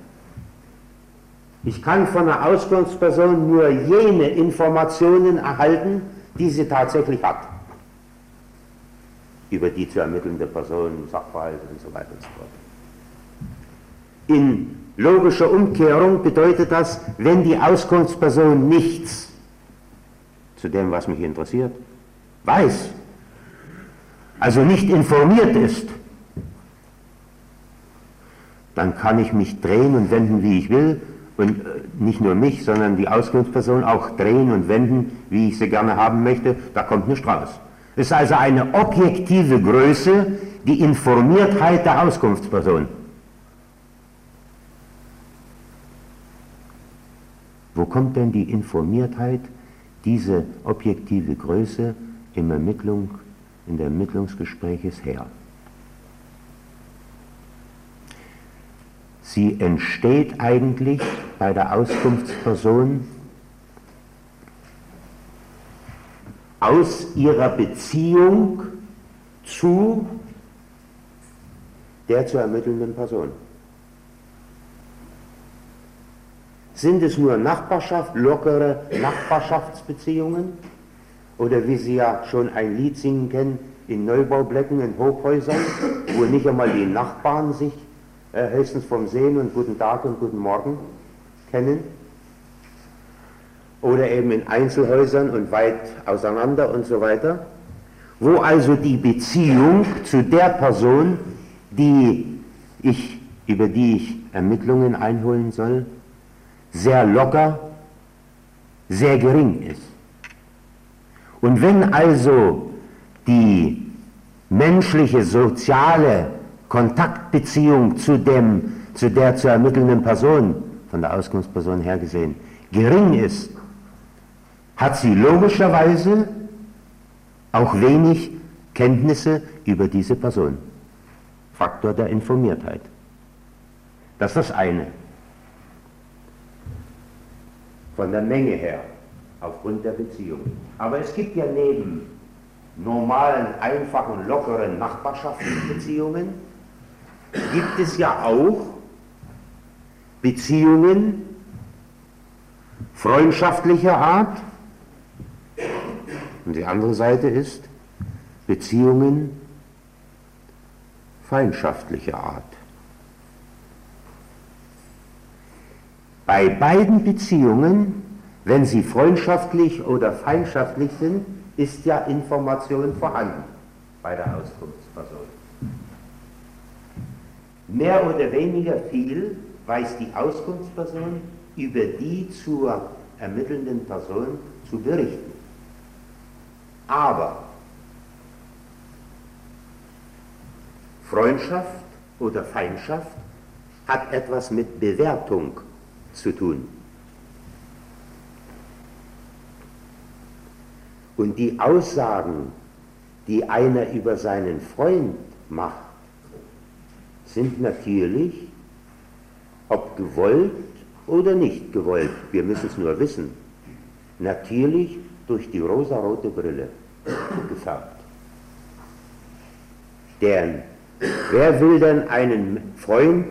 Ich kann von einer Auskunftsperson nur jene Informationen erhalten, die sie tatsächlich hat über die zu ermittelnde Person, Sachverhalte und so weiter und so fort. In logischer Umkehrung bedeutet das, wenn die Auskunftsperson nichts zu dem, was mich interessiert, weiß, also nicht informiert ist, dann kann ich mich drehen und wenden, wie ich will, und äh, nicht nur mich, sondern die Auskunftsperson auch drehen und wenden, wie ich sie gerne haben möchte, da kommt eine Straße. Es ist also eine objektive Größe, die Informiertheit der Auskunftsperson. Wo kommt denn die Informiertheit, diese objektive Größe im Ermittlung, in der Ermittlungsgespräches her? Sie entsteht eigentlich bei der Auskunftsperson aus ihrer Beziehung zu der zu ermittelnden Person. Sind es nur Nachbarschaft, lockere Nachbarschaftsbeziehungen? Oder wie Sie ja schon ein Lied singen kennen, in Neubaublecken, in Hochhäusern, wo nicht einmal die Nachbarn sich äh, höchstens vom Sehen und Guten Tag und Guten Morgen kennen? oder eben in Einzelhäusern und weit auseinander und so weiter, wo also die Beziehung zu der Person, die ich, über die ich Ermittlungen einholen soll, sehr locker, sehr gering ist. Und wenn also die menschliche, soziale Kontaktbeziehung zu, dem, zu der zu ermittelnden Person, von der Auskunftsperson her gesehen, gering ist, hat sie logischerweise auch wenig Kenntnisse über diese Person. Faktor der Informiertheit. Das ist das eine. Von der Menge her, aufgrund der Beziehung. Aber es gibt ja neben normalen, einfachen, lockeren Nachbarschaftsbeziehungen gibt es ja auch Beziehungen freundschaftlicher Art und die andere Seite ist Beziehungen feindschaftlicher Art. Bei beiden Beziehungen, wenn sie freundschaftlich oder feindschaftlich sind, ist ja Information vorhanden bei der Auskunftsperson. Mehr oder weniger viel weiß die Auskunftsperson über die zur ermittelnden Person zu berichten. Aber Freundschaft oder Feindschaft hat etwas mit Bewertung zu tun. Und die Aussagen, die einer über seinen Freund macht, sind natürlich, ob gewollt oder nicht gewollt, wir müssen es nur wissen, natürlich durch die rosarote Brille gefärbt. Denn wer will denn einen Freund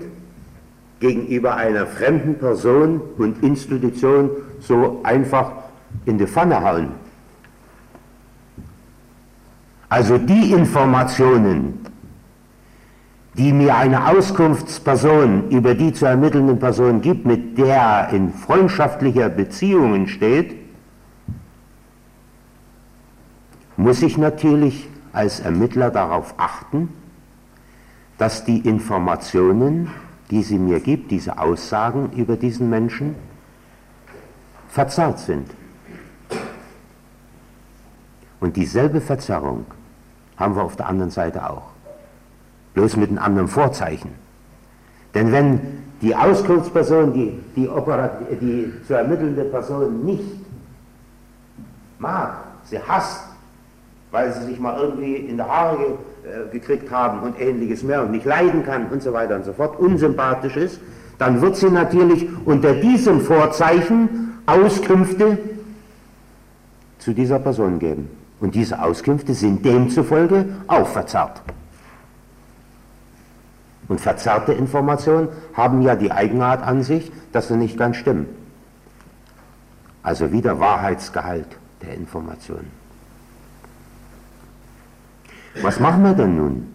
gegenüber einer fremden Person und Institution so einfach in die Pfanne hauen? Also die Informationen, die mir eine Auskunftsperson über die zu ermittelnden Person gibt, mit der er in freundschaftlicher Beziehungen steht, muss ich natürlich als Ermittler darauf achten, dass die Informationen, die sie mir gibt, diese Aussagen über diesen Menschen, verzerrt sind. Und dieselbe Verzerrung haben wir auf der anderen Seite auch. Bloß mit einem anderen Vorzeichen. Denn wenn die Auskunftsperson, die, die, die zu ermittelnde Person nicht mag, sie hasst, weil sie sich mal irgendwie in die Haare ge, äh, gekriegt haben und ähnliches mehr und nicht leiden kann und so weiter und so fort, unsympathisch ist, dann wird sie natürlich unter diesem Vorzeichen Auskünfte zu dieser Person geben. Und diese Auskünfte sind demzufolge auch verzerrt. Und verzerrte Informationen haben ja die Eigenart an sich, dass sie nicht ganz stimmen. Also wieder Wahrheitsgehalt der Informationen. Was machen wir denn nun?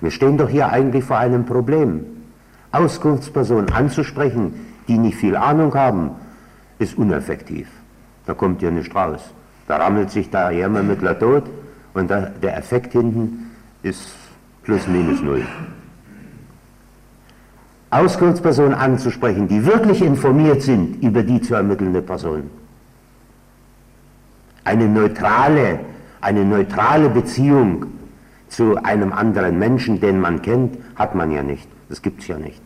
Wir stehen doch hier eigentlich vor einem Problem. Auskunftspersonen anzusprechen, die nicht viel Ahnung haben, ist uneffektiv. Da kommt ja nicht raus. Da rammelt sich der Jammermittler tot und der, der Effekt hinten ist plus minus null. Auskunftspersonen anzusprechen, die wirklich informiert sind über die zu ermittelnde Person. Eine neutrale, eine neutrale Beziehung zu einem anderen Menschen, den man kennt, hat man ja nicht. Das gibt es ja nicht.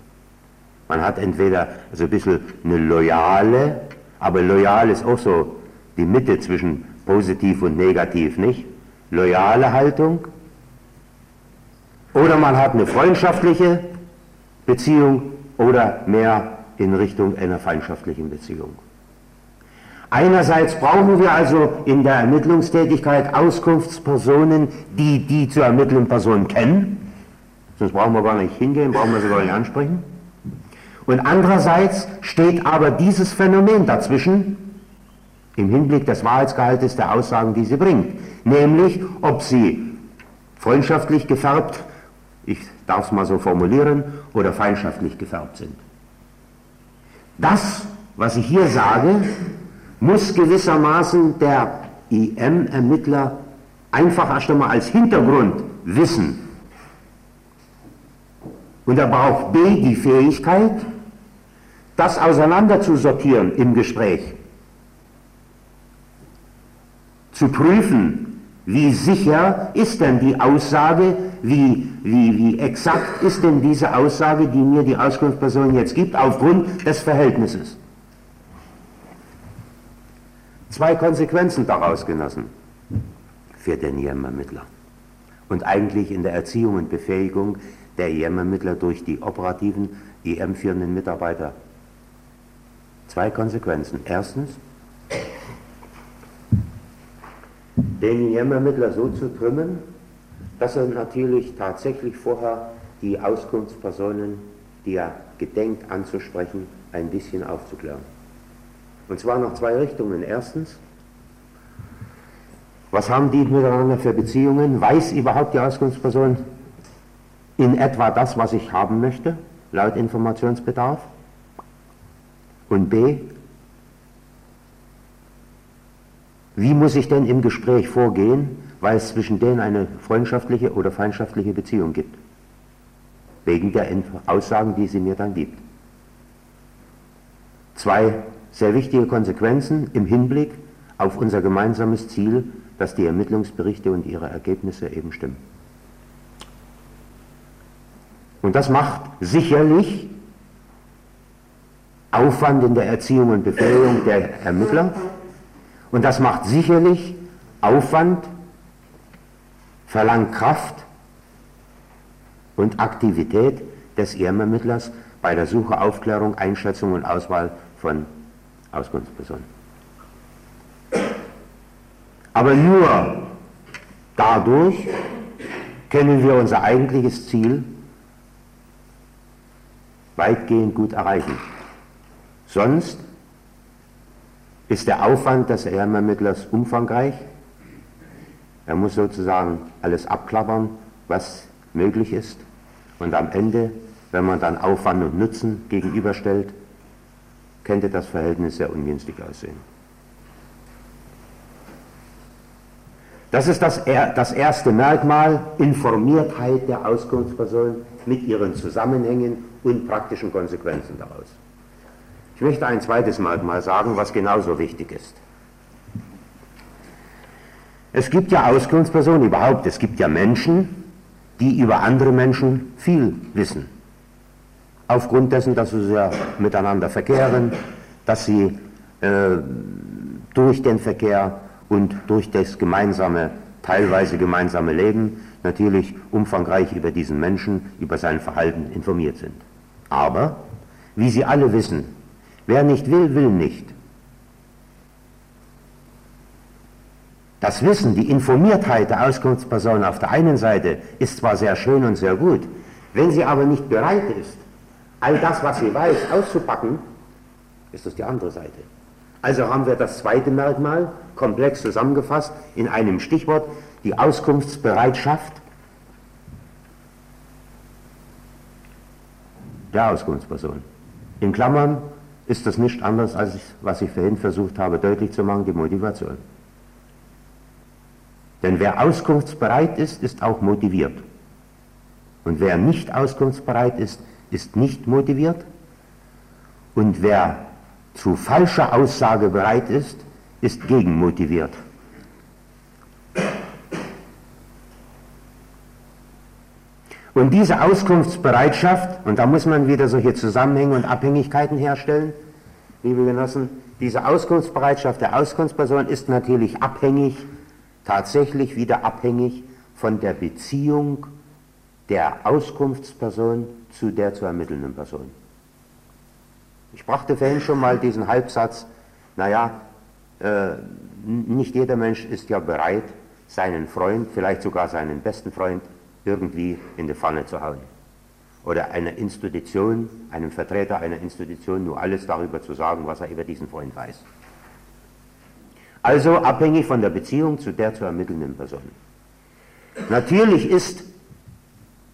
Man hat entweder also ein bisschen eine loyale, aber loyal ist auch so die Mitte zwischen positiv und negativ, nicht? Loyale Haltung. Oder man hat eine freundschaftliche Beziehung oder mehr in Richtung einer feindschaftlichen Beziehung. Einerseits brauchen wir also in der Ermittlungstätigkeit Auskunftspersonen, die die zu ermittelnden Personen kennen. Sonst brauchen wir gar nicht hingehen, brauchen wir sie gar nicht ansprechen. Und andererseits steht aber dieses Phänomen dazwischen im Hinblick des Wahrheitsgehaltes der Aussagen, die sie bringt. Nämlich, ob sie freundschaftlich gefärbt, ich darf es mal so formulieren, oder feindschaftlich gefärbt sind. Das, was ich hier sage, muss gewissermaßen der IM-Ermittler einfach erst einmal als Hintergrund wissen. Und er braucht B die Fähigkeit, das auseinanderzusortieren im Gespräch, zu prüfen, wie sicher ist denn die Aussage, wie, wie, wie exakt ist denn diese Aussage, die mir die Auskunftsperson jetzt gibt, aufgrund des Verhältnisses zwei Konsequenzen daraus genossen für den IEM-Ermittler. Und eigentlich in der Erziehung und Befähigung der IEM-Ermittler durch die operativen IEM-führenden Mitarbeiter. Zwei Konsequenzen. Erstens, den Ermittler so zu trimmen, dass er natürlich tatsächlich vorher die Auskunftspersonen, die er gedenkt anzusprechen, ein bisschen aufzuklären. Und zwar nach zwei Richtungen. Erstens, was haben die miteinander für Beziehungen? Weiß überhaupt die Auskunftsperson in etwa das, was ich haben möchte, laut Informationsbedarf? Und B, wie muss ich denn im Gespräch vorgehen, weil es zwischen denen eine freundschaftliche oder feindschaftliche Beziehung gibt? Wegen der Aussagen, die sie mir dann gibt. Zwei sehr wichtige Konsequenzen im Hinblick auf unser gemeinsames Ziel, dass die Ermittlungsberichte und ihre Ergebnisse eben stimmen. Und das macht sicherlich Aufwand in der Erziehung und Befähigung der Ermittler. Und das macht sicherlich Aufwand, verlangt Kraft und Aktivität des EM-Ermittlers bei der Suche, Aufklärung, Einschätzung und Auswahl von Auskunftspersonen. Aber nur dadurch können wir unser eigentliches Ziel weitgehend gut erreichen. Sonst ist der Aufwand des Ehrenermittlers umfangreich. Er muss sozusagen alles abklappern, was möglich ist. Und am Ende, wenn man dann Aufwand und Nutzen gegenüberstellt, könnte das Verhältnis sehr ungünstig aussehen. Das ist das, das erste Merkmal, Informiertheit der Auskunftsperson mit ihren Zusammenhängen und praktischen Konsequenzen daraus. Ich möchte ein zweites Merkmal sagen, was genauso wichtig ist. Es gibt ja Auskunftspersonen überhaupt, es gibt ja Menschen, die über andere Menschen viel wissen aufgrund dessen, dass sie ja miteinander verkehren, dass sie äh, durch den Verkehr und durch das gemeinsame, teilweise gemeinsame Leben natürlich umfangreich über diesen Menschen, über sein Verhalten informiert sind. Aber, wie Sie alle wissen, wer nicht will, will nicht. Das Wissen, die Informiertheit der Auskunftsperson auf der einen Seite ist zwar sehr schön und sehr gut, wenn sie aber nicht bereit ist, all das, was sie weiß, auszupacken, ist das die andere Seite. Also haben wir das zweite Merkmal, komplex zusammengefasst, in einem Stichwort, die Auskunftsbereitschaft der Auskunftsperson. In Klammern ist das nicht anders, als was ich vorhin versucht habe deutlich zu machen, die Motivation. Denn wer auskunftsbereit ist, ist auch motiviert. Und wer nicht auskunftsbereit ist, ist nicht motiviert und wer zu falscher Aussage bereit ist, ist gegenmotiviert. Und diese Auskunftsbereitschaft, und da muss man wieder solche Zusammenhänge und Abhängigkeiten herstellen, liebe Genossen, diese Auskunftsbereitschaft der Auskunftsperson ist natürlich abhängig, tatsächlich wieder abhängig von der Beziehung der Auskunftsperson zu der zu ermittelnden Person. Ich brachte vorhin schon mal diesen Halbsatz, naja, äh, nicht jeder Mensch ist ja bereit, seinen Freund, vielleicht sogar seinen besten Freund, irgendwie in die Pfanne zu hauen. Oder einer Institution, einem Vertreter einer Institution nur alles darüber zu sagen, was er über diesen Freund weiß. Also abhängig von der Beziehung zu der zu ermittelnden Person. Natürlich ist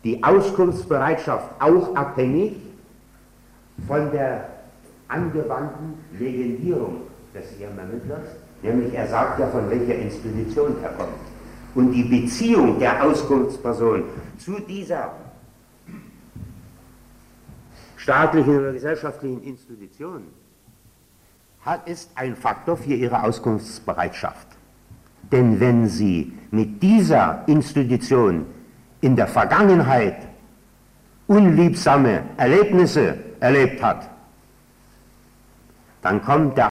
die Auskunftsbereitschaft auch abhängig von der angewandten Legendierung des Ermittlers, nämlich er sagt ja, von welcher Institution er kommt. Und die Beziehung der Auskunftsperson zu dieser staatlichen oder gesellschaftlichen Institution hat, ist ein Faktor für ihre Auskunftsbereitschaft. Denn wenn sie mit dieser Institution in der Vergangenheit unliebsame Erlebnisse erlebt hat, dann kommt der